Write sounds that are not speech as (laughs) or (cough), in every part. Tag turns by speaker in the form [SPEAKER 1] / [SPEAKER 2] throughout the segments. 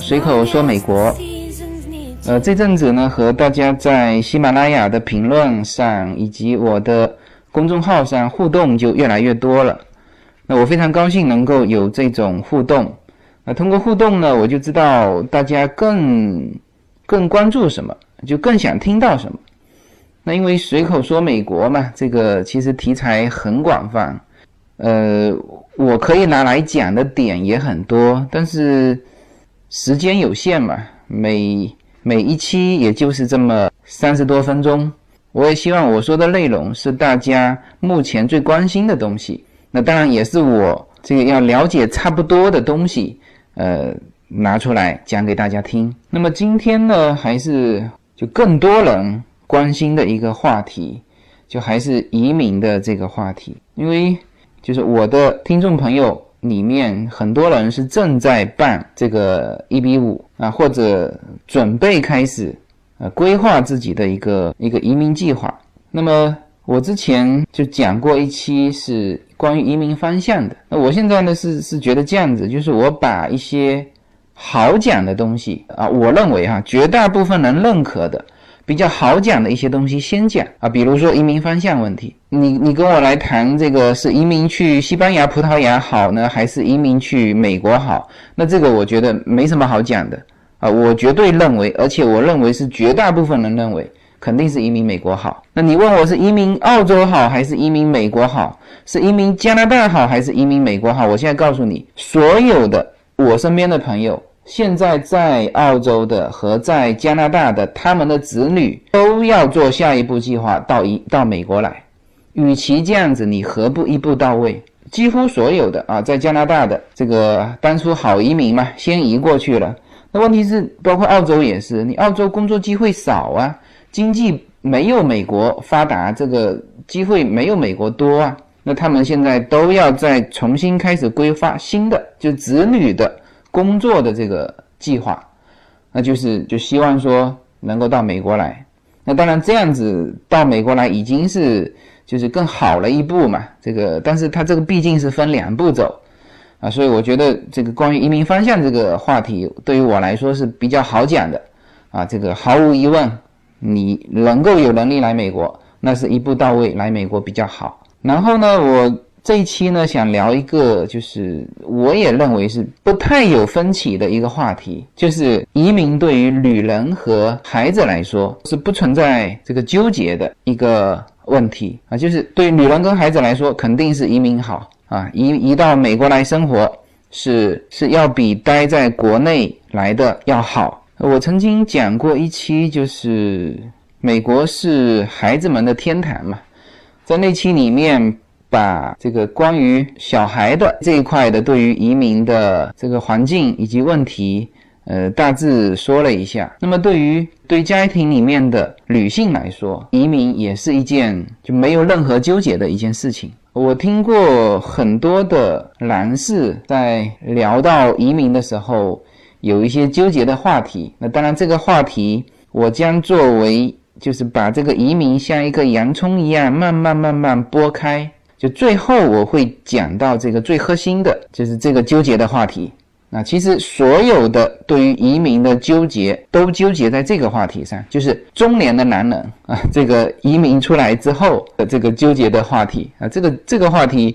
[SPEAKER 1] 随口说美国。呃，这阵子呢，和大家在喜马拉雅的评论上以及我的公众号上互动就越来越多了。那我非常高兴能够有这种互动。那通过互动呢，我就知道大家更更关注什么，就更想听到什么。那因为随口说美国嘛，这个其实题材很广泛，呃，我可以拿来讲的点也很多，但是时间有限嘛，每每一期也就是这么三十多分钟。我也希望我说的内容是大家目前最关心的东西，那当然也是我这个要了解差不多的东西，呃，拿出来讲给大家听。那么今天呢，还是就更多人关心的一个话题，就还是移民的这个话题，因为就是我的听众朋友。里面很多人是正在办这个一比五啊，或者准备开始呃规划自己的一个一个移民计划。那么我之前就讲过一期是关于移民方向的。那我现在呢是是觉得这样子，就是我把一些好讲的东西啊，我认为哈绝大部分人认可的。比较好讲的一些东西先讲啊，比如说移民方向问题，你你跟我来谈这个是移民去西班牙、葡萄牙好呢，还是移民去美国好？那这个我觉得没什么好讲的啊，我绝对认为，而且我认为是绝大部分人认为，肯定是移民美国好。那你问我是移民澳洲好，还是移民美国好？是移民加拿大好，还是移民美国好？我现在告诉你，所有的我身边的朋友。现在在澳洲的和在加拿大的，他们的子女都要做下一步计划到一到美国来。与其这样子，你何不一步到位？几乎所有的啊，在加拿大的这个当初好移民嘛，先移过去了。那问题是，包括澳洲也是，你澳洲工作机会少啊，经济没有美国发达，这个机会没有美国多啊。那他们现在都要再重新开始规划新的，就子女的。工作的这个计划，那就是就希望说能够到美国来。那当然这样子到美国来已经是就是更好了一步嘛。这个，但是它这个毕竟是分两步走啊，所以我觉得这个关于移民方向这个话题对于我来说是比较好讲的啊。这个毫无疑问，你能够有能力来美国，那是一步到位来美国比较好。然后呢，我。这一期呢，想聊一个，就是我也认为是不太有分歧的一个话题，就是移民对于女人和孩子来说是不存在这个纠结的一个问题啊，就是对女人跟孩子来说，肯定是移民好啊，移移到美国来生活是 (laughs) 是要比待在国内来的要好。我曾经讲过一期，就是美国是孩子们的天堂嘛，在那期里面。把这个关于小孩的这一块的对于移民的这个环境以及问题，呃，大致说了一下。那么对于对家庭里面的女性来说，移民也是一件就没有任何纠结的一件事情。我听过很多的男士在聊到移民的时候，有一些纠结的话题。那当然，这个话题我将作为就是把这个移民像一个洋葱一样慢慢慢慢剥开。就最后我会讲到这个最核心的，就是这个纠结的话题。那其实所有的对于移民的纠结，都纠结在这个话题上，就是中年的男人啊，这个移民出来之后的这个纠结的话题啊，这个这个话题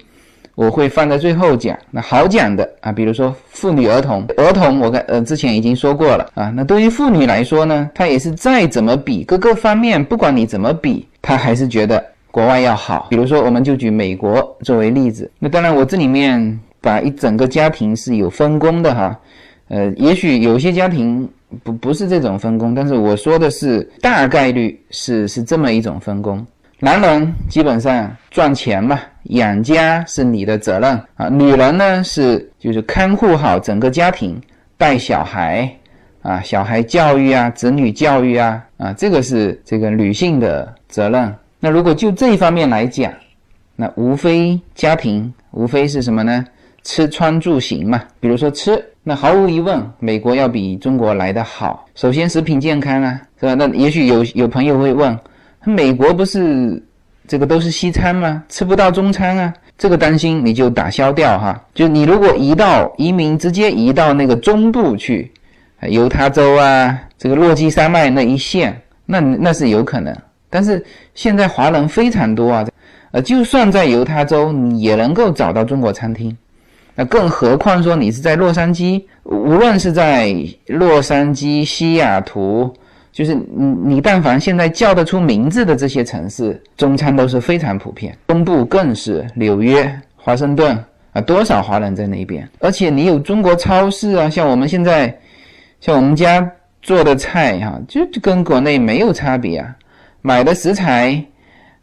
[SPEAKER 1] 我会放在最后讲。那好讲的啊，比如说妇女儿童，儿童我跟呃之前已经说过了啊。那对于妇女来说呢，她也是再怎么比各个方面，不管你怎么比，她还是觉得。国外要好，比如说，我们就举美国作为例子。那当然，我这里面把一整个家庭是有分工的哈。呃，也许有些家庭不不是这种分工，但是我说的是大概率是是这么一种分工。男人基本上赚钱嘛，养家是你的责任啊。女人呢是就是看护好整个家庭，带小孩啊，小孩教育啊，子女教育啊啊，这个是这个女性的责任。那如果就这一方面来讲，那无非家庭无非是什么呢？吃穿住行嘛。比如说吃，那毫无疑问，美国要比中国来得好。首先食品健康啊，是吧？那也许有有朋友会问，美国不是这个都是西餐吗？吃不到中餐啊？这个担心你就打消掉哈。就你如果移到移民直接移到那个中部去，犹他州啊，这个落基山脉那一线，那那是有可能。但是现在华人非常多啊，呃，就算在犹他州，你也能够找到中国餐厅。那更何况说你是在洛杉矶，无论是在洛杉矶、西雅图，就是你你但凡现在叫得出名字的这些城市，中餐都是非常普遍。东部更是纽约、华盛顿啊，多少华人在那边？而且你有中国超市啊，像我们现在，像我们家做的菜哈，就跟国内没有差别啊。买的食材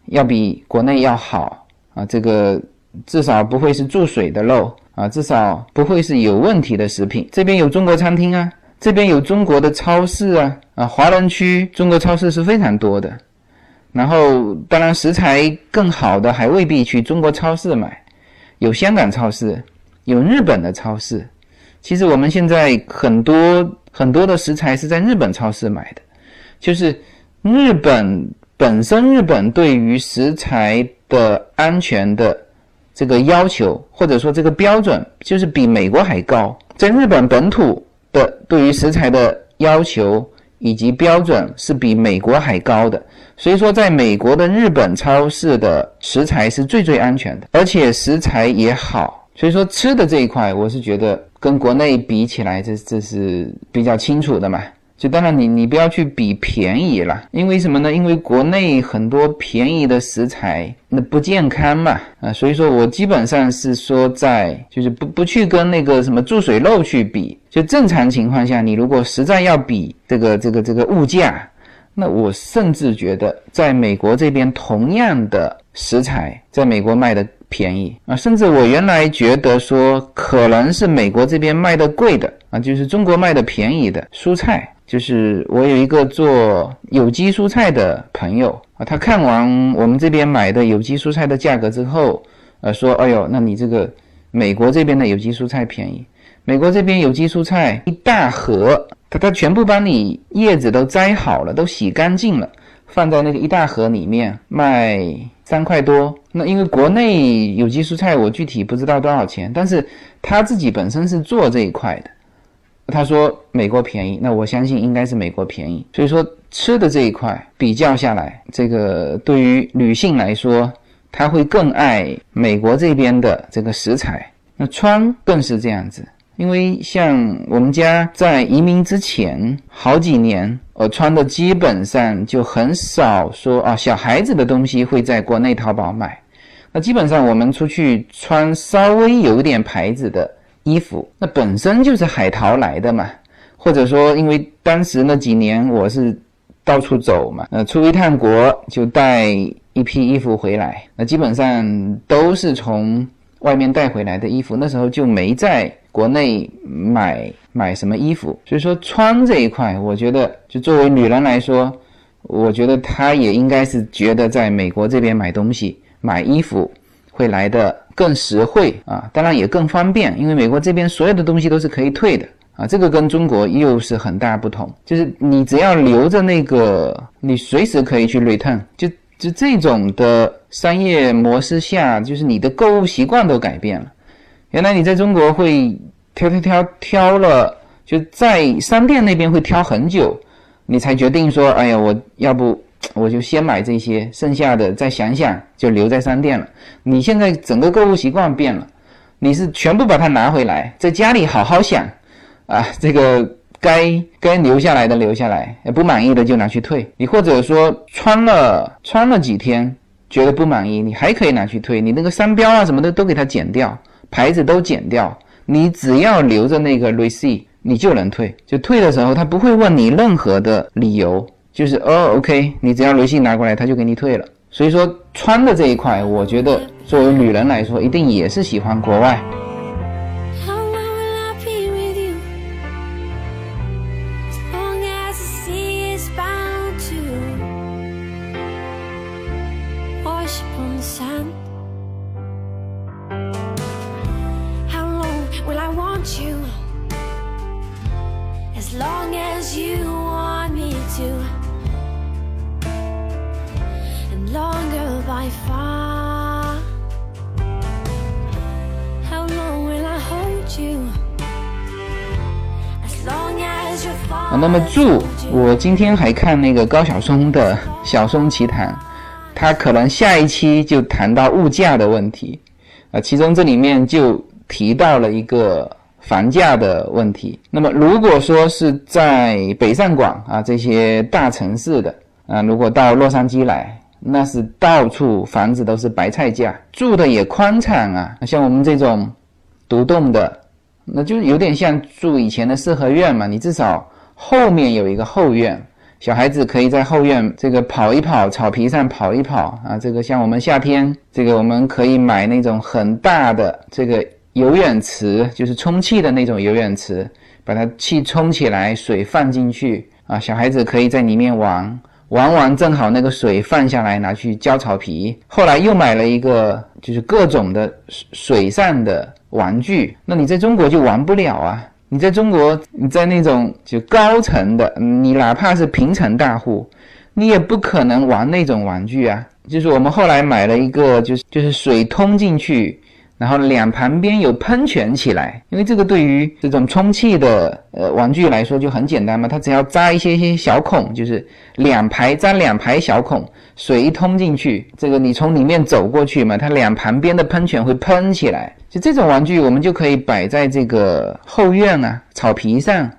[SPEAKER 1] 要比国内要好啊，这个至少不会是注水的肉啊，至少不会是有问题的食品。这边有中国餐厅啊，这边有中国的超市啊，啊，华人区中国超市是非常多的。然后，当然食材更好的还未必去中国超市买，有香港超市，有日本的超市。其实我们现在很多很多的食材是在日本超市买的，就是。日本本身，日本对于食材的安全的这个要求，或者说这个标准，就是比美国还高。在日本本土的对于食材的要求以及标准是比美国还高的。所以说，在美国的日本超市的食材是最最安全的，而且食材也好。所以说，吃的这一块，我是觉得跟国内比起来，这这是比较清楚的嘛。就当然，你你不要去比便宜了，因为什么呢？因为国内很多便宜的食材那不健康嘛，啊，所以说我基本上是说在就是不不去跟那个什么注水肉去比，就正常情况下，你如果实在要比这个这个这个物价，那我甚至觉得在美国这边同样的食材，在美国卖的便宜啊，甚至我原来觉得说可能是美国这边卖的贵的啊，就是中国卖的便宜的蔬菜。就是我有一个做有机蔬菜的朋友啊，他看完我们这边买的有机蔬菜的价格之后，呃，说：“哎呦，那你这个美国这边的有机蔬菜便宜。美国这边有机蔬菜一大盒，他他全部帮你叶子都摘好了，都洗干净了，放在那个一大盒里面卖三块多。那因为国内有机蔬菜我具体不知道多少钱，但是他自己本身是做这一块的。”他说美国便宜，那我相信应该是美国便宜。所以说吃的这一块比较下来，这个对于女性来说，她会更爱美国这边的这个食材。那穿更是这样子，因为像我们家在移民之前好几年，我穿的基本上就很少说啊，小孩子的东西会在国内淘宝买。那基本上我们出去穿稍微有点牌子的。衣服那本身就是海淘来的嘛，或者说因为当时那几年我是到处走嘛，呃，出一趟国就带一批衣服回来，那基本上都是从外面带回来的衣服，那时候就没在国内买买什么衣服，所以说穿这一块，我觉得就作为女人来说，我觉得她也应该是觉得在美国这边买东西买衣服会来的。更实惠啊，当然也更方便，因为美国这边所有的东西都是可以退的啊，这个跟中国又是很大不同。就是你只要留着那个，你随时可以去 return。就就这种的商业模式下，就是你的购物习惯都改变了。原来你在中国会挑挑挑挑了，就在商店那边会挑很久，你才决定说，哎呀，我要不。我就先买这些，剩下的再想想，就留在商店了。你现在整个购物习惯变了，你是全部把它拿回来，在家里好好想，啊，这个该该留下来的留下来，不满意的就拿去退。你或者说穿了穿了几天，觉得不满意，你还可以拿去退。你那个商标啊什么的都给它剪掉，牌子都剪掉，你只要留着那个 receipt，你就能退。就退的时候，他不会问你任何的理由。就是哦，OK，你只要微信拿过来，他就给你退了。所以说穿的这一块，我觉得作为女人来说，一定也是喜欢国外。啊，那么住，我今天还看那个高晓松的《晓松奇谈》，他可能下一期就谈到物价的问题，啊，其中这里面就提到了一个房价的问题。那么如果说是在北上广啊这些大城市的啊，如果到洛杉矶来，那是到处房子都是白菜价，住的也宽敞啊，像我们这种独栋的，那就有点像住以前的四合院嘛，你至少。后面有一个后院，小孩子可以在后院这个跑一跑，草皮上跑一跑啊。这个像我们夏天，这个我们可以买那种很大的这个游泳池，就是充气的那种游泳池，把它气充起来，水放进去啊，小孩子可以在里面玩，玩完正好那个水放下来，拿去浇草皮。后来又买了一个，就是各种的水上的玩具，那你在中国就玩不了啊。你在中国，你在那种就高层的，你哪怕是平层大户，你也不可能玩那种玩具啊。就是我们后来买了一个，就是就是水通进去。然后两旁边有喷泉起来，因为这个对于这种充气的呃玩具来说就很简单嘛，它只要扎一些些小孔，就是两排扎两排小孔，水一通进去，这个你从里面走过去嘛，它两旁边的喷泉会喷起来。就这种玩具，我们就可以摆在这个后院啊草皮上，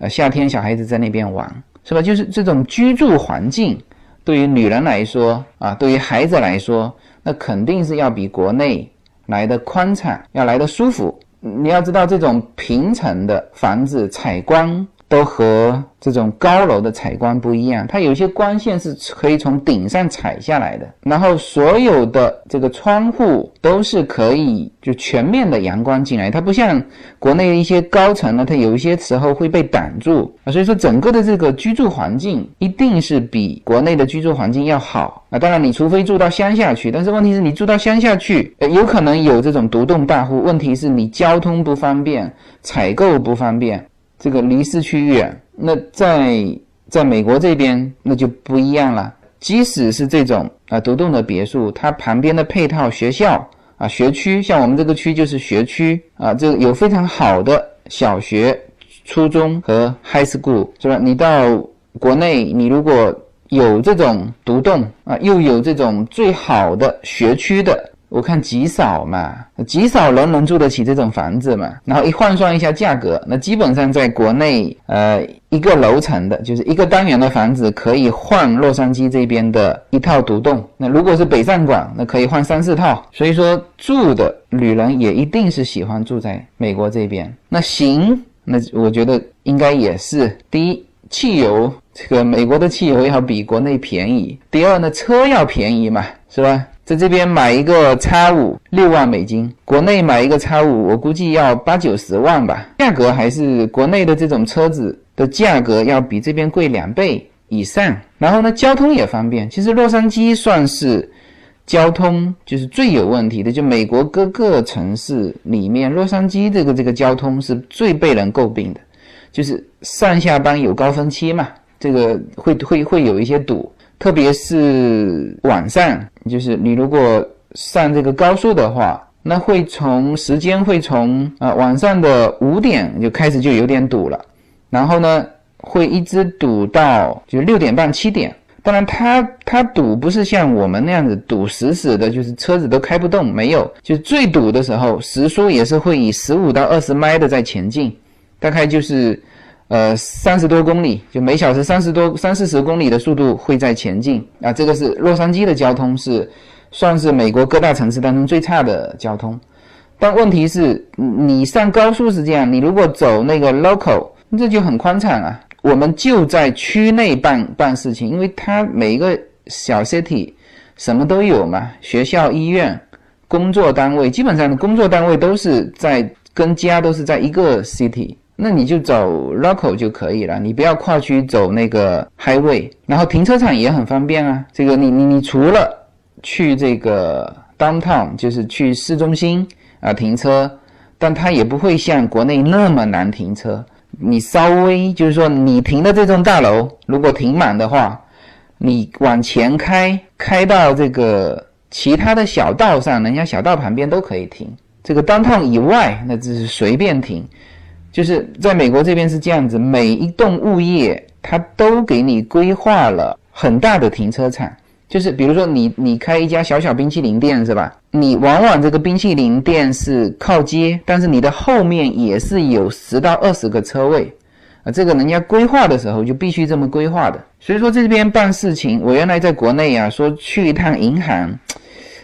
[SPEAKER 1] 呃夏天小孩子在那边玩，是吧？就是这种居住环境，对于女人来说啊，对于孩子来说，那肯定是要比国内。来的宽敞，要来的舒服。你要知道，这种平层的房子采光。都和这种高楼的采光不一样，它有些光线是可以从顶上采下来的，然后所有的这个窗户都是可以就全面的阳光进来，它不像国内的一些高层呢，它有一些时候会被挡住啊，所以说整个的这个居住环境一定是比国内的居住环境要好啊。当然，你除非住到乡下去，但是问题是你住到乡下去，有可能有这种独栋大户，问题是你交通不方便，采购不方便。这个离市区远，那在在美国这边那就不一样了。即使是这种啊独栋的别墅，它旁边的配套学校啊学区，像我们这个区就是学区啊，这有非常好的小学、初中和 high school，是吧？你到国内，你如果有这种独栋啊，又有这种最好的学区的。我看极少嘛，极少人能住得起这种房子嘛。然后一换算一下价格，那基本上在国内，呃，一个楼层的，就是一个单元的房子，可以换洛杉矶这边的一套独栋。那如果是北上广，那可以换三四套。所以说，住的女人也一定是喜欢住在美国这边。那行，那我觉得应该也是。第一，汽油，这个美国的汽油要比国内便宜。第二呢，车要便宜嘛，是吧？在这边买一个叉五六万美金，国内买一个叉五，我估计要八九十万吧。价格还是国内的这种车子的价格要比这边贵两倍以上。然后呢，交通也方便。其实洛杉矶算是交通就是最有问题的，就美国各个城市里面，洛杉矶这个这个交通是最被人诟病的，就是上下班有高峰期嘛，这个会会会有一些堵。特别是晚上，就是你如果上这个高速的话，那会从时间会从啊晚上的五点就开始就有点堵了，然后呢会一直堵到就六点半七点。当然，它它堵不是像我们那样子堵死死的，就是车子都开不动，没有，就最堵的时候时速也是会以十五到二十迈的在前进，大概就是。呃，三十多公里，就每小时三十多、三四十公里的速度会在前进啊。这个是洛杉矶的交通，是算是美国各大城市当中最差的交通。但问题是，你上高速是这样，你如果走那个 local，这就很宽敞啊。我们就在区内办办事情，因为它每一个小 city 什么都有嘛，学校、医院、工作单位，基本上的工作单位都是在跟家都是在一个 city。那你就走 local 就可以了，你不要跨区走那个 highway，然后停车场也很方便啊。这个你你你除了去这个 downtown，就是去市中心啊停车，但它也不会像国内那么难停车。你稍微就是说你停的这栋大楼，如果停满的话，你往前开，开到这个其他的小道上，人家小道旁边都可以停。这个 downtown 以外，那只是随便停。就是在美国这边是这样子，每一栋物业它都给你规划了很大的停车场。就是比如说你你开一家小小冰淇淋店是吧？你往往这个冰淇淋店是靠街，但是你的后面也是有十到二十个车位啊。这个人家规划的时候就必须这么规划的。所以说这边办事情，我原来在国内啊，说去一趟银行，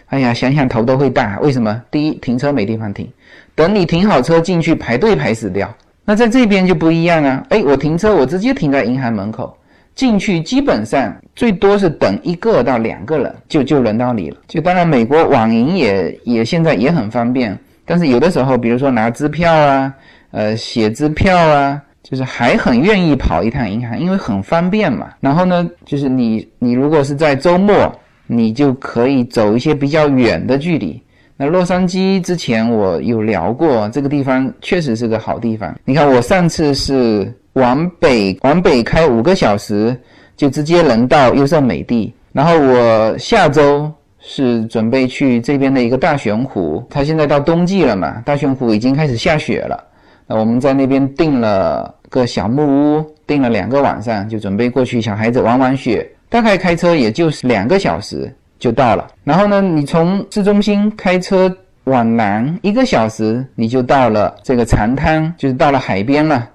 [SPEAKER 1] 哎呀，想想头都会大。为什么？第一，停车没地方停，等你停好车进去排队排死掉。那在这边就不一样啊，哎，我停车我直接停在银行门口。进去基本上最多是等一个到两个人，就就轮到你了。就当然，美国网银也也现在也很方便，但是有的时候，比如说拿支票啊，呃，写支票啊，就是还很愿意跑一趟银行，因为很方便嘛。然后呢，就是你你如果是在周末，你就可以走一些比较远的距离。那洛杉矶之前我有聊过，这个地方确实是个好地方。你看我上次是。往北往北开五个小时，就直接能到优胜美地。然后我下周是准备去这边的一个大熊湖，它现在到冬季了嘛，大熊湖已经开始下雪了。那我们在那边订了个小木屋，订了两个晚上，就准备过去，小孩子玩玩雪。大概开车也就是两个小时就到了。然后呢，你从市中心开车往南一个小时，你就到了这个长滩，就是到了海边了。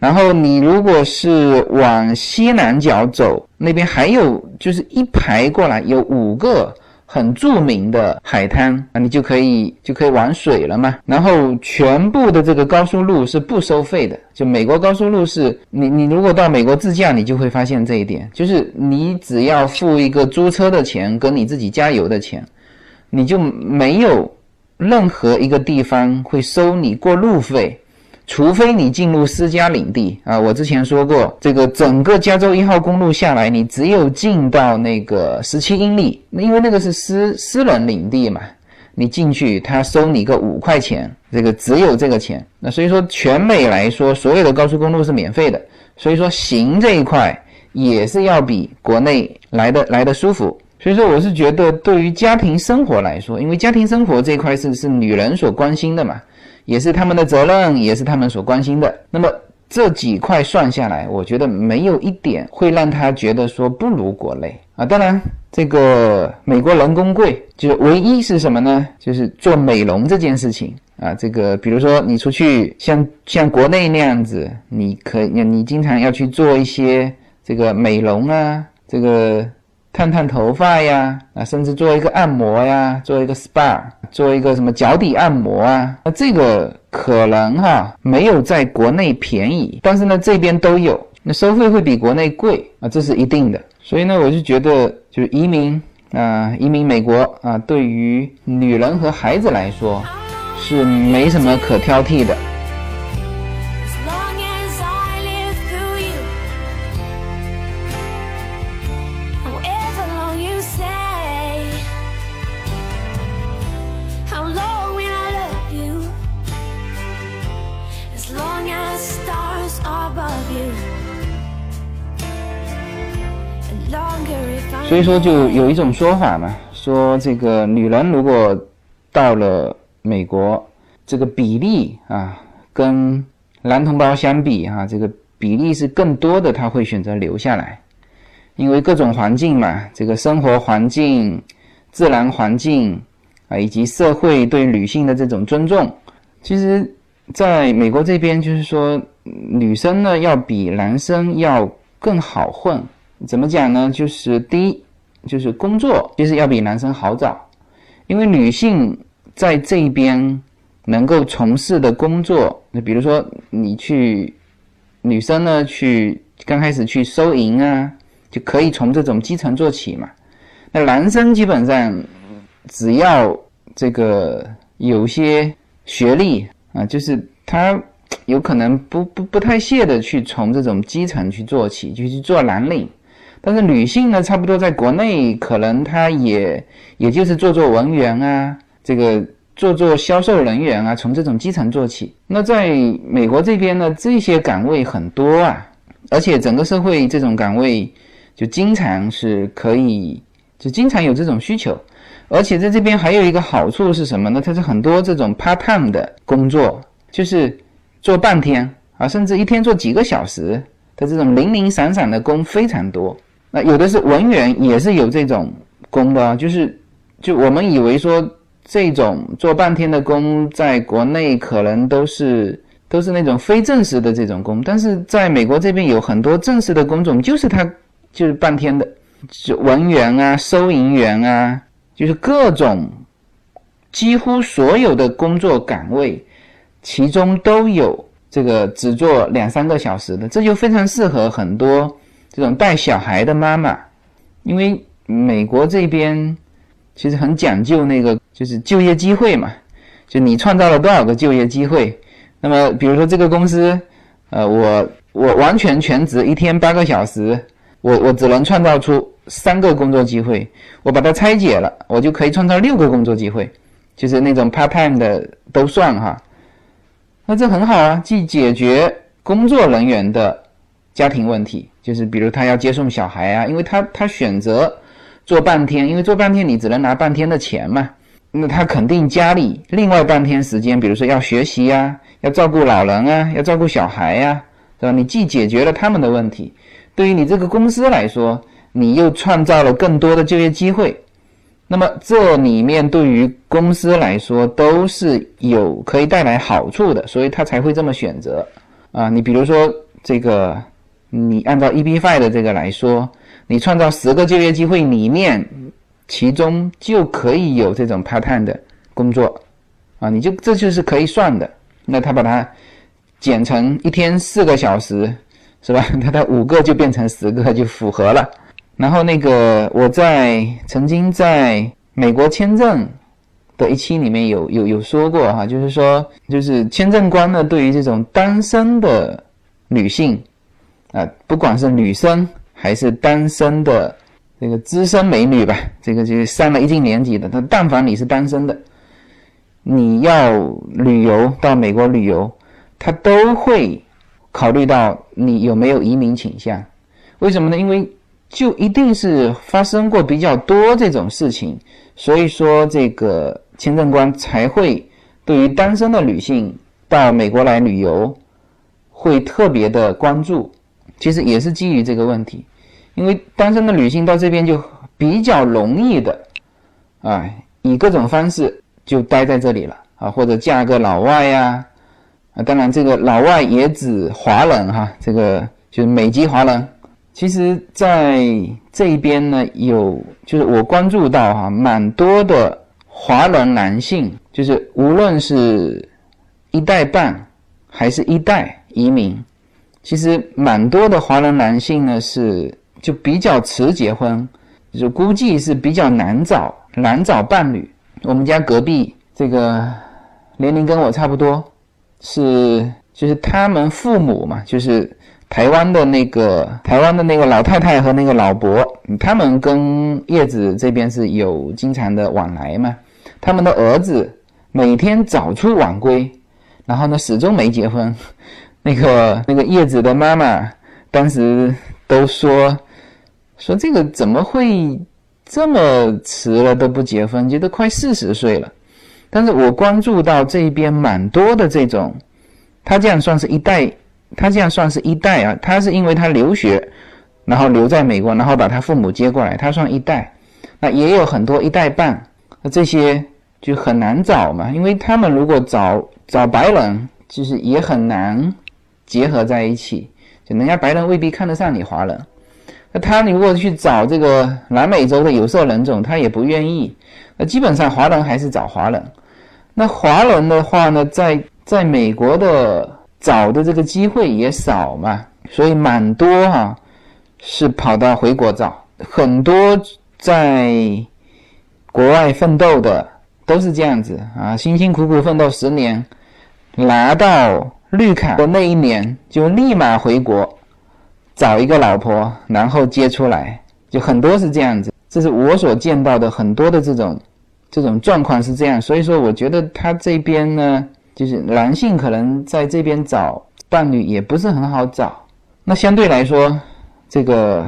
[SPEAKER 1] 然后你如果是往西南角走，那边还有就是一排过来有五个很著名的海滩啊，你就可以就可以玩水了嘛。然后全部的这个高速路是不收费的，就美国高速路是你你如果到美国自驾，你就会发现这一点，就是你只要付一个租车的钱跟你自己加油的钱，你就没有任何一个地方会收你过路费。除非你进入私家领地啊，我之前说过，这个整个加州一号公路下来，你只有进到那个十七英里，那因为那个是私私人领地嘛，你进去他收你个五块钱，这个只有这个钱。那所以说全美来说，所有的高速公路是免费的，所以说行这一块也是要比国内来的来的舒服。所以说我是觉得对于家庭生活来说，因为家庭生活这一块是是女人所关心的嘛。也是他们的责任，也是他们所关心的。那么这几块算下来，我觉得没有一点会让他觉得说不如国内啊。当然，这个美国人工贵，就唯一是什么呢？就是做美容这件事情啊。这个比如说你出去像像国内那样子，你可你你经常要去做一些这个美容啊，这个。烫烫头发呀，啊，甚至做一个按摩呀，做一个 SPA，做一个什么脚底按摩啊，那这个可能哈没有在国内便宜，但是呢这边都有，那收费会比国内贵啊，这是一定的。所以呢，我就觉得就是移民啊，移民美国啊，对于女人和孩子来说是没什么可挑剔的。所以说，就有一种说法嘛，说这个女人如果到了美国，这个比例啊，跟男同胞相比啊，这个比例是更多的，她会选择留下来，因为各种环境嘛，这个生活环境、自然环境啊，以及社会对女性的这种尊重，其实在美国这边，就是说女生呢要比男生要更好混。怎么讲呢？就是第一，就是工作其实要比男生好找，因为女性在这边能够从事的工作，那比如说你去女生呢去刚开始去收银啊，就可以从这种基层做起嘛。那男生基本上只要这个有些学历啊，就是他有可能不不不太屑的去从这种基层去做起，就去做蓝领。但是女性呢，差不多在国内可能她也也就是做做文员啊，这个做做销售人员啊，从这种基层做起。那在美国这边呢，这些岗位很多啊，而且整个社会这种岗位就经常是可以，就经常有这种需求。而且在这边还有一个好处是什么呢？它是很多这种 part time 的工作，就是做半天啊，甚至一天做几个小时的这种零零散散的工非常多。那有的是文员，也是有这种工的，就是就我们以为说这种做半天的工，在国内可能都是都是那种非正式的这种工，但是在美国这边有很多正式的工种，就是他就是半天的，就文员啊、收银员啊，就是各种几乎所有的工作岗位，其中都有这个只做两三个小时的，这就非常适合很多。这种带小孩的妈妈，因为美国这边其实很讲究那个，就是就业机会嘛。就你创造了多少个就业机会？那么，比如说这个公司，呃，我我完全全职，一天八个小时，我我只能创造出三个工作机会。我把它拆解了，我就可以创造六个工作机会，就是那种 part time 的都算哈。那这很好啊，既解决工作人员的家庭问题。就是比如他要接送小孩啊，因为他他选择做半天，因为做半天你只能拿半天的钱嘛，那他肯定家里另外半天时间，比如说要学习呀，要照顾老人啊，要照顾小孩呀，是吧？你既解决了他们的问题，对于你这个公司来说，你又创造了更多的就业机会，那么这里面对于公司来说都是有可以带来好处的，所以他才会这么选择啊。你比如说这个。你按照 EB5 的这个来说，你创造十个就业机会里面，其中就可以有这种 part time 的工作，啊，你就这就是可以算的。那他把它减成一天四个小时，是吧？(laughs) 那他五个就变成十个，就符合了。然后那个我在曾经在美国签证的一期里面有有有说过哈，就是说就是签证官呢对于这种单身的女性。啊，不管是女生还是单身的这个资深美女吧，这个就上了一定年纪的，她但凡你是单身的，你要旅游到美国旅游，他都会考虑到你有没有移民倾向。为什么呢？因为就一定是发生过比较多这种事情，所以说这个签证官才会对于单身的女性到美国来旅游，会特别的关注。其实也是基于这个问题，因为单身的女性到这边就比较容易的，啊，以各种方式就待在这里了啊，或者嫁个老外呀，啊，当然这个老外也指华人哈，这个就是美籍华人。其实在这边呢，有就是我关注到哈，蛮多的华人男性，就是无论是一代半还是一代移民。其实蛮多的华人男性呢，是就比较迟结婚，就估计是比较难找难找伴侣。我们家隔壁这个年龄跟我差不多，是就是他们父母嘛，就是台湾的那个台湾的那个老太太和那个老伯，他们跟叶子这边是有经常的往来嘛。他们的儿子每天早出晚归，然后呢始终没结婚。那个那个叶子的妈妈当时都说说这个怎么会这么迟了都不结婚，觉得快四十岁了。但是我关注到这边蛮多的这种，他这样算是一代，他这样算是一代啊。他是因为他留学，然后留在美国，然后把他父母接过来，他算一代。那也有很多一代半，那这些就很难找嘛，因为他们如果找找白人，就是也很难。结合在一起，就人家白人未必看得上你华人，那他如果去找这个南美洲的有色人种，他也不愿意。那基本上华人还是找华人。那华人的话呢，在在美国的找的这个机会也少嘛，所以蛮多哈，是跑到回国找。很多在国外奋斗的都是这样子啊，辛辛苦苦奋斗十年，拿到。绿卡的那一年就立马回国找一个老婆，然后接出来，就很多是这样子。这是我所见到的很多的这种这种状况是这样。所以说，我觉得他这边呢，就是男性可能在这边找伴侣也不是很好找。那相对来说，这个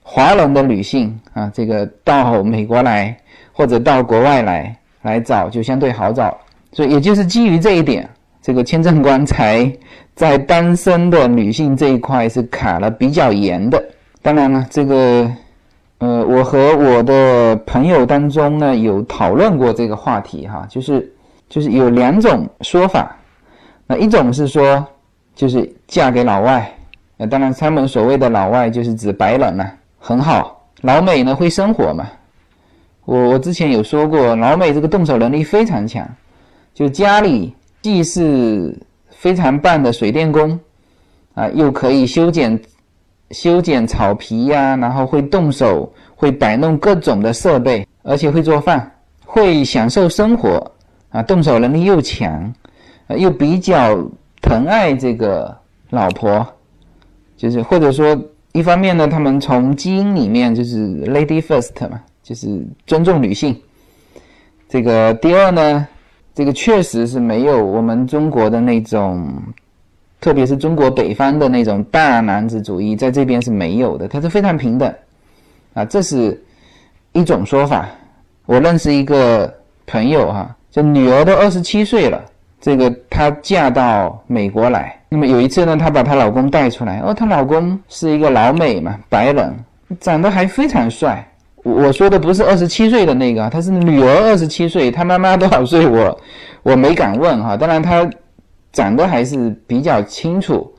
[SPEAKER 1] 华人的女性啊，这个到美国来或者到国外来来找就相对好找。所以也就是基于这一点。这个签证官才在单身的女性这一块是卡了比较严的。当然了，这个呃，我和我的朋友当中呢有讨论过这个话题哈，就是就是有两种说法。那一种是说，就是嫁给老外，呃，当然他们所谓的老外就是指白人了，很好，老美呢会生活嘛。我我之前有说过，老美这个动手能力非常强，就家里既是非常棒的水电工，啊，又可以修剪修剪草皮呀，然后会动手，会摆弄各种的设备，而且会做饭，会享受生活，啊，动手能力又强。又比较疼爱这个老婆，就是或者说一方面呢，他们从基因里面就是 lady first 嘛，就是尊重女性。这个第二呢，这个确实是没有我们中国的那种，特别是中国北方的那种大男子主义，在这边是没有的，它是非常平等啊，这是一种说法。我认识一个朋友哈，就女儿都二十七岁了。这个她嫁到美国来，那么有一次呢，她把她老公带出来，哦，她老公是一个老美嘛，白人，长得还非常帅。我说的不是二十七岁的那个，他是女儿二十七岁，他妈妈多少岁？我我没敢问哈。当然他长得还是比较清楚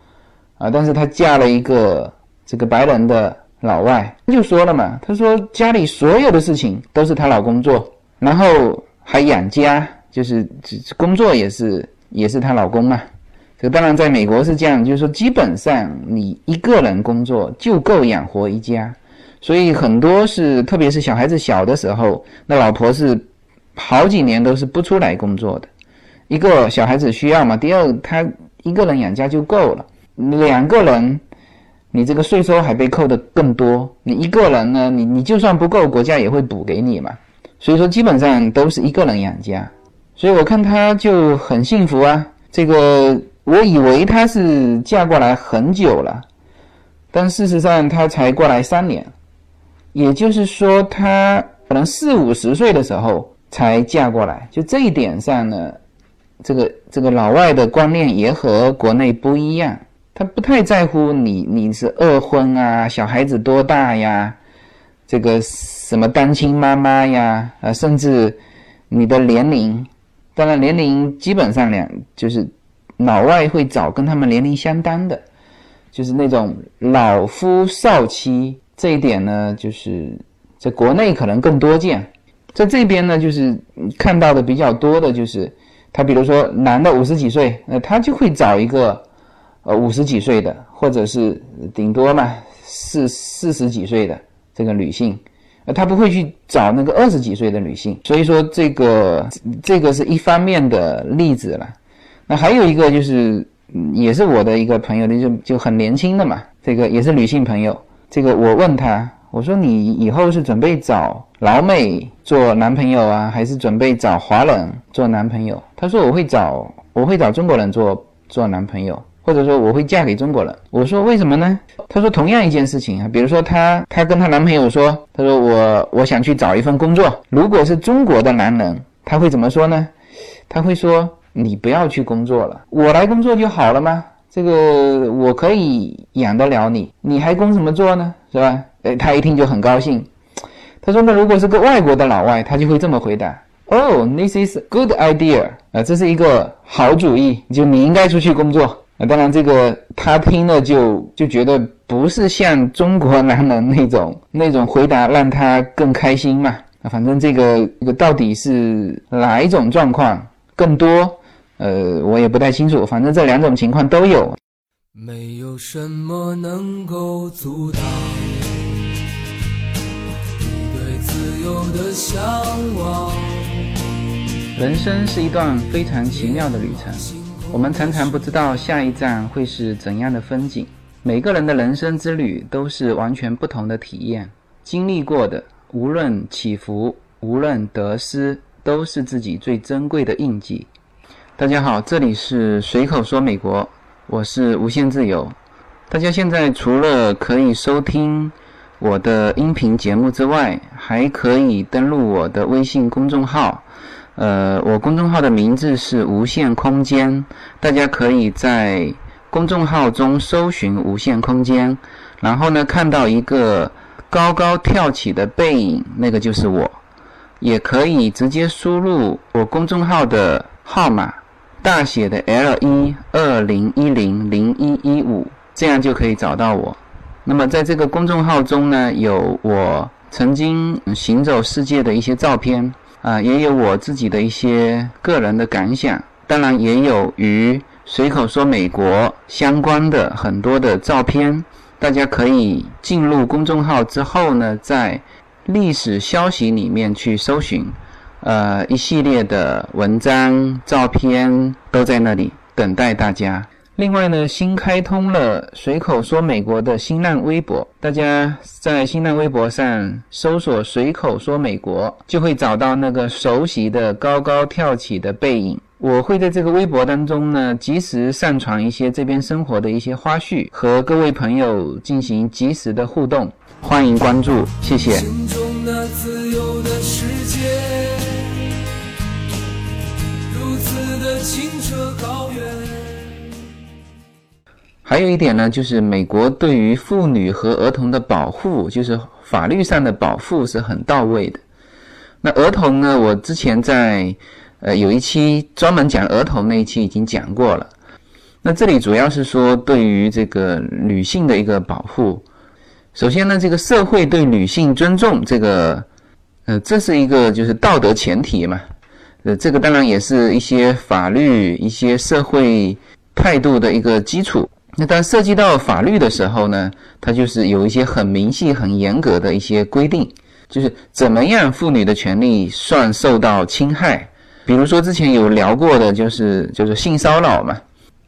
[SPEAKER 1] 啊，但是她嫁了一个这个白人的老外，就说了嘛，他说家里所有的事情都是她老公做，然后还养家。就是工作也是也是她老公嘛，这当然在美国是这样，就是说基本上你一个人工作就够养活一家，所以很多是特别是小孩子小的时候，那老婆是好几年都是不出来工作的。一个小孩子需要嘛，第二他一个人养家就够了，两个人你这个税收还被扣的更多，你一个人呢，你你就算不够，国家也会补给你嘛，所以说基本上都是一个人养家。所以我看他就很幸福啊。这个我以为她是嫁过来很久了，但事实上她才过来三年，也就是说她可能四五十岁的时候才嫁过来。就这一点上呢，这个这个老外的观念也和国内不一样，他不太在乎你你是二婚啊，小孩子多大呀，这个什么单亲妈妈呀，啊，甚至你的年龄。当然，年龄基本上两就是老外会找跟他们年龄相当的，就是那种老夫少妻这一点呢，就是在国内可能更多见，在这边呢，就是看到的比较多的就是他，比如说男的五十几岁，那他就会找一个呃五十几岁的，或者是顶多嘛四四十几岁的这个女性。呃，他不会去找那个二十几岁的女性，所以说这个这个是一方面的例子了。那还有一个就是，也是我的一个朋友，就就很年轻的嘛，这个也是女性朋友。这个我问他，我说你以后是准备找老美做男朋友啊，还是准备找华人做男朋友？他说我会找我会找中国人做做男朋友。或者说我会嫁给中国人，我说为什么呢？他说同样一件事情啊，比如说她她跟她男朋友说，他说我我想去找一份工作，如果是中国的男人，他会怎么说呢？他会说你不要去工作了，我来工作就好了吗？这个我可以养得了你，你还工什么作呢？是吧？哎，他一听就很高兴。他说那如果是个外国的老外，他就会这么回答：Oh, this is good idea 啊，这是一个好主意，就你应该出去工作。啊当然，这个他听了就就觉得不是像中国男人那种那种回答让他更开心嘛。那反正这个这个到底是哪一种状况更多，呃，我也不太清楚。反正这两种情况都有。没有什么能够阻挡你对自由的向往。人生是一段非常奇妙的旅程。我们常常不知道下一站会是怎样的风景。每个人的人生之旅都是完全不同的体验，经历过的无论起伏，无论得失，都是自己最珍贵的印记。大家好，这里是随口说美国，我是无限自由。大家现在除了可以收听我的音频节目之外，还可以登录我的微信公众号。呃，我公众号的名字是无限空间，大家可以在公众号中搜寻“无限空间”，然后呢，看到一个高高跳起的背影，那个就是我。也可以直接输入我公众号的号码，大写的 L 一二零一零零一一五，这样就可以找到我。那么在这个公众号中呢，有我曾经行走世界的一些照片。啊，也有我自己的一些个人的感想，当然也有与随口说美国相关的很多的照片。大家可以进入公众号之后呢，在历史消息里面去搜寻，呃，一系列的文章、照片都在那里等待大家。另外呢，新开通了随口说美国的新浪微博，大家在新浪微博上搜索“随口说美国”，就会找到那个熟悉的高高跳起的背影。我会在这个微博当中呢，及时上传一些这边生活的一些花絮，和各位朋友进行及时的互动。欢迎关注，谢谢。还有一点呢，就是美国对于妇女和儿童的保护，就是法律上的保护是很到位的。那儿童呢，我之前在呃有一期专门讲儿童那一期已经讲过了。那这里主要是说对于这个女性的一个保护。首先呢，这个社会对女性尊重，这个呃这是一个就是道德前提嘛。呃，这个当然也是一些法律、一些社会态度的一个基础。那当涉及到法律的时候呢，它就是有一些很明细、很严格的一些规定，就是怎么样妇女的权利算受到侵害。比如说之前有聊过的，就是就是性骚扰嘛。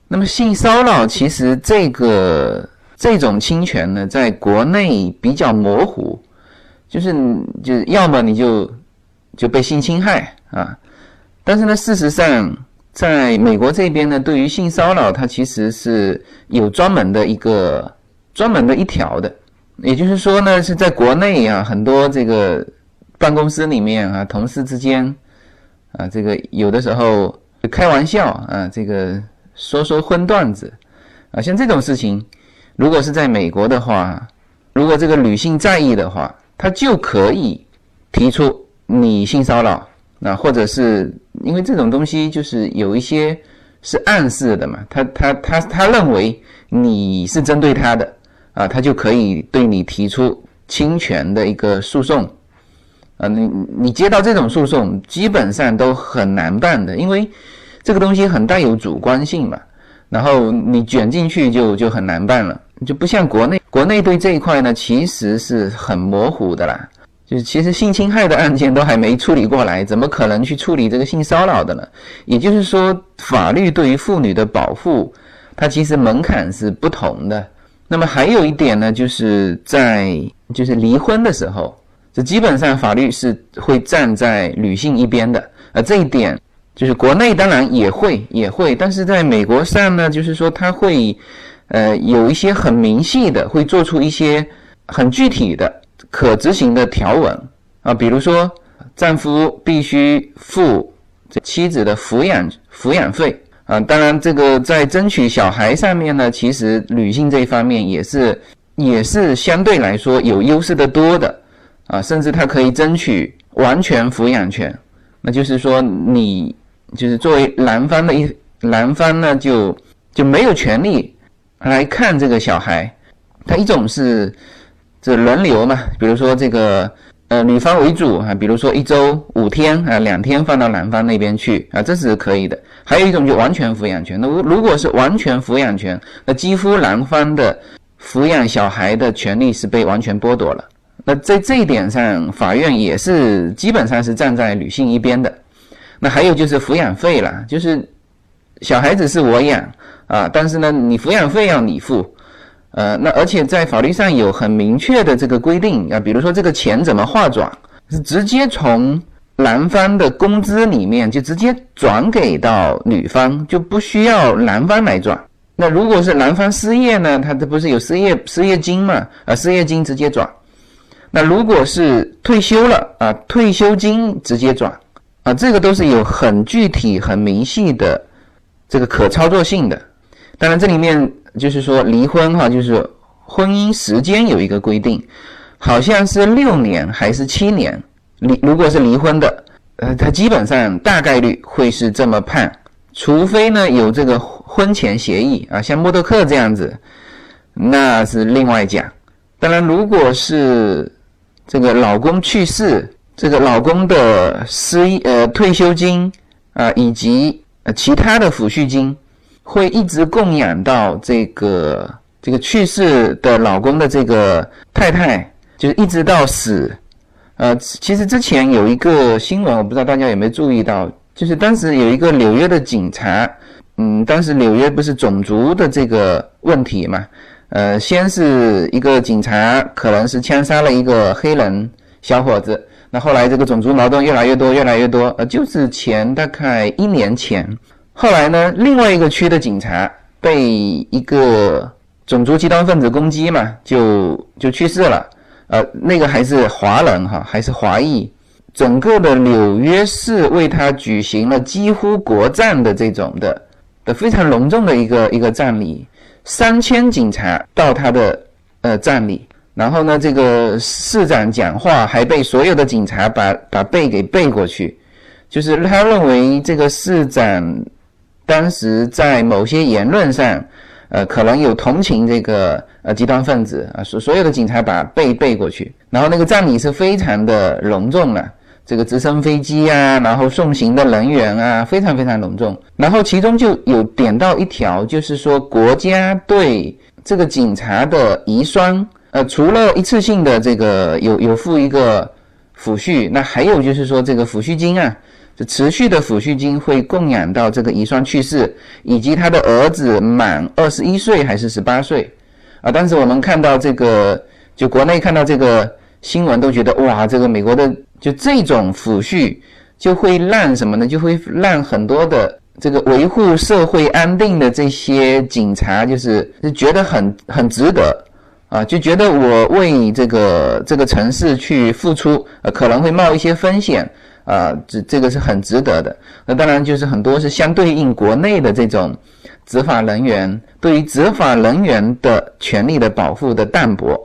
[SPEAKER 1] 那么性骚扰其实这个这种侵权呢，在国内比较模糊，就是就要么你就就被性侵害啊，但是呢，事实上。在美国这边呢，对于性骚扰，它其实是有专门的一个专门的一条的。也就是说呢，是在国内啊，很多这个办公室里面啊，同事之间啊，这个有的时候开玩笑啊，这个说说荤段子啊，像这种事情，如果是在美国的话，如果这个女性在意的话，她就可以提出你性骚扰。那或者是因为这种东西就是有一些是暗示的嘛，他他他他认为你是针对他的啊，他就可以对你提出侵权的一个诉讼啊。你你接到这种诉讼，基本上都很难办的，因为这个东西很带有主观性嘛。然后你卷进去就就很难办了，就不像国内，国内对这一块呢其实是很模糊的啦。就是其实性侵害的案件都还没处理过来，怎么可能去处理这个性骚扰的呢？也就是说，法律对于妇女的保护，它其实门槛是不同的。那么还有一点呢，就是在就是离婚的时候，这基本上法律是会站在女性一边的。而这一点就是国内当然也会也会，但是在美国上呢，就是说它会呃有一些很明细的，会做出一些很具体的。可执行的条文啊，比如说，丈夫必须付妻子的抚养抚养费啊。当然，这个在争取小孩上面呢，其实女性这一方面也是也是相对来说有优势的多的啊。甚至她可以争取完全抚养权，那就是说，你就是作为男方的一男方呢，就就没有权利来看这个小孩。他一种是。这轮流嘛，比如说这个呃女方为主啊，比如说一周五天啊，两天放到男方那边去啊，这是可以的。还有一种就完全抚养权，那如果是完全抚养权，那几乎男方的抚养小孩的权利是被完全剥夺了。那在这一点上，法院也是基本上是站在女性一边的。那还有就是抚养费了，就是小孩子是我养啊，但是呢，你抚养费要你付。呃，那而且在法律上有很明确的这个规定啊，比如说这个钱怎么划转，是直接从男方的工资里面就直接转给到女方，就不需要男方来转。那如果是男方失业呢，他这不是有失业失业金嘛？啊，失业金直接转。那如果是退休了啊，退休金直接转啊，这个都是有很具体、很明细的这个可操作性的。当然，这里面就是说离婚哈，就是婚姻时间有一个规定，好像是六年还是七年。离如果是离婚的，呃，他基本上大概率会是这么判，除非呢有这个婚前协议啊，像默多克这样子，那是另外讲。当然，如果是这个老公去世，这个老公的失呃退休金啊，以及呃其他的抚恤金，会一直供养到这个这个去世的老公的这个太太，就是一直到死。呃，其实之前有一个新闻，我不知道大家有没有注意到，就是当时有一个纽约的警察，嗯，当时纽约不是种族的这个问题嘛？呃，先是一个警察可能是枪杀了一个黑人小伙子，那后来这个种族矛盾越来越多，越来越多，呃，就是前大概一年前，后来呢，另外一个区的警察被一个种族极端分子攻击嘛，就就去世了，呃，那个还是华人哈，还是华裔，整个的纽约市为他举行了几乎国葬的这种的的非常隆重的一个一个葬礼。三千警察到他的呃葬礼，然后呢，这个市长讲话还被所有的警察把把背给背过去，就是他认为这个市长当时在某些言论上，呃，可能有同情这个呃极端分子啊，所所有的警察把背背过去，然后那个葬礼是非常的隆重的。这个直升飞机啊，然后送行的人员啊，非常非常隆重。然后其中就有点到一条，就是说国家对这个警察的遗孀，呃，除了一次性的这个有有付一个抚恤，那还有就是说这个抚恤金啊，就持续的抚恤金会供养到这个遗孀去世，以及他的儿子满二十一岁还是十八岁啊。当时我们看到这个，就国内看到这个新闻，都觉得哇，这个美国的。就这种抚恤，就会让什么呢？就会让很多的这个维护社会安定的这些警察，就是就觉得很很值得啊，就觉得我为这个这个城市去付出，呃，可能会冒一些风险啊，这这个是很值得的。那当然就是很多是相对应国内的这种执法人员对于执法人员的权利的保护的淡薄。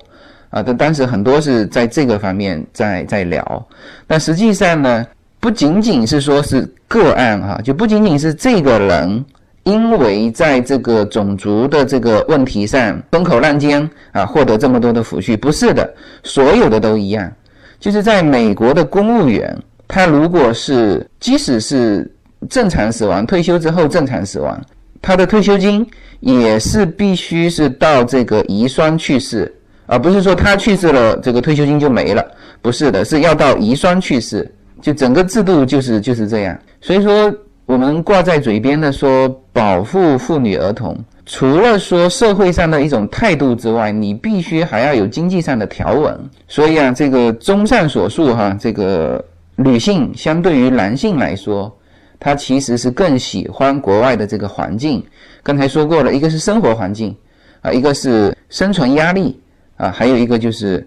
[SPEAKER 1] 啊，但当时很多是在这个方面在在聊，但实际上呢，不仅仅是说是个案哈，就不仅仅是这个人因为在这个种族的这个问题上风口浪尖啊，获得这么多的抚恤，不是的，所有的都一样，就是在美国的公务员，他如果是即使是正常死亡，退休之后正常死亡，他的退休金也是必须是到这个遗孀去世。而不是说他去世了，这个退休金就没了，不是的，是要到遗孀去世，就整个制度就是就是这样。所以说，我们挂在嘴边的说保护妇女儿童，除了说社会上的一种态度之外，你必须还要有经济上的条文。所以啊，这个综上所述哈，这个女性相对于男性来说，她其实是更喜欢国外的这个环境。刚才说过了，一个是生活环境啊，一个是生存压力。啊，还有一个就是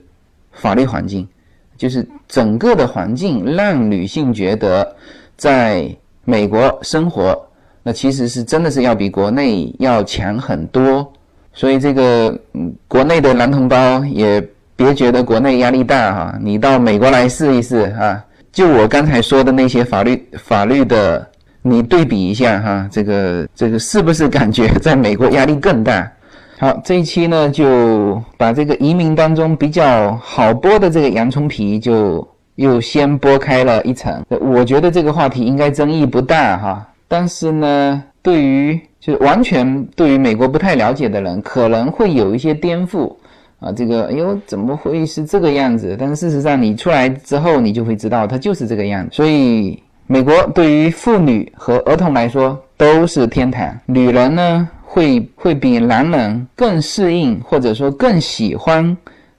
[SPEAKER 1] 法律环境，就是整个的环境让女性觉得在美国生活，那其实是真的是要比国内要强很多。所以这个国内的男同胞也别觉得国内压力大哈，你到美国来试一试啊。就我刚才说的那些法律法律的，你对比一下哈，这个这个是不是感觉在美国压力更大？好，这一期呢，就把这个移民当中比较好剥的这个洋葱皮，就又先剥开了一层。我觉得这个话题应该争议不大哈，但是呢，对于就是完全对于美国不太了解的人，可能会有一些颠覆啊。这个，哎呦，怎么会是这个样子？但是事实上，你出来之后，你就会知道它就是这个样子。所以，美国对于妇女和儿童来说都是天堂，女人呢？会会比男人更适应，或者说更喜欢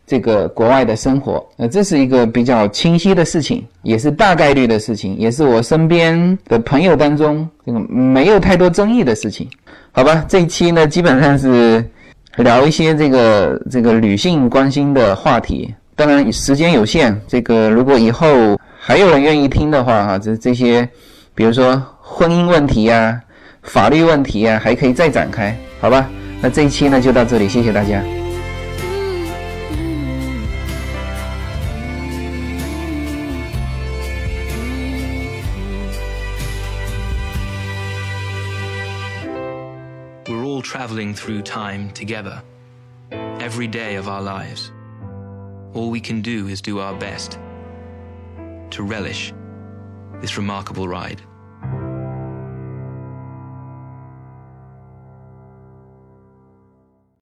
[SPEAKER 1] 这个国外的生活，呃，这是一个比较清晰的事情，也是大概率的事情，也是我身边的朋友当中这个没有太多争议的事情。好吧，这一期呢，基本上是聊一些这个这个女性关心的话题，当然时间有限，这个如果以后还有人愿意听的话，哈，这这些，比如说婚姻问题呀、法律问题呀，还可以再展开，好吧？那这一期呢就到这里，谢谢大家。
[SPEAKER 2] Traveling through time together, every day of our lives. All we can do is do our best to relish this remarkable ride.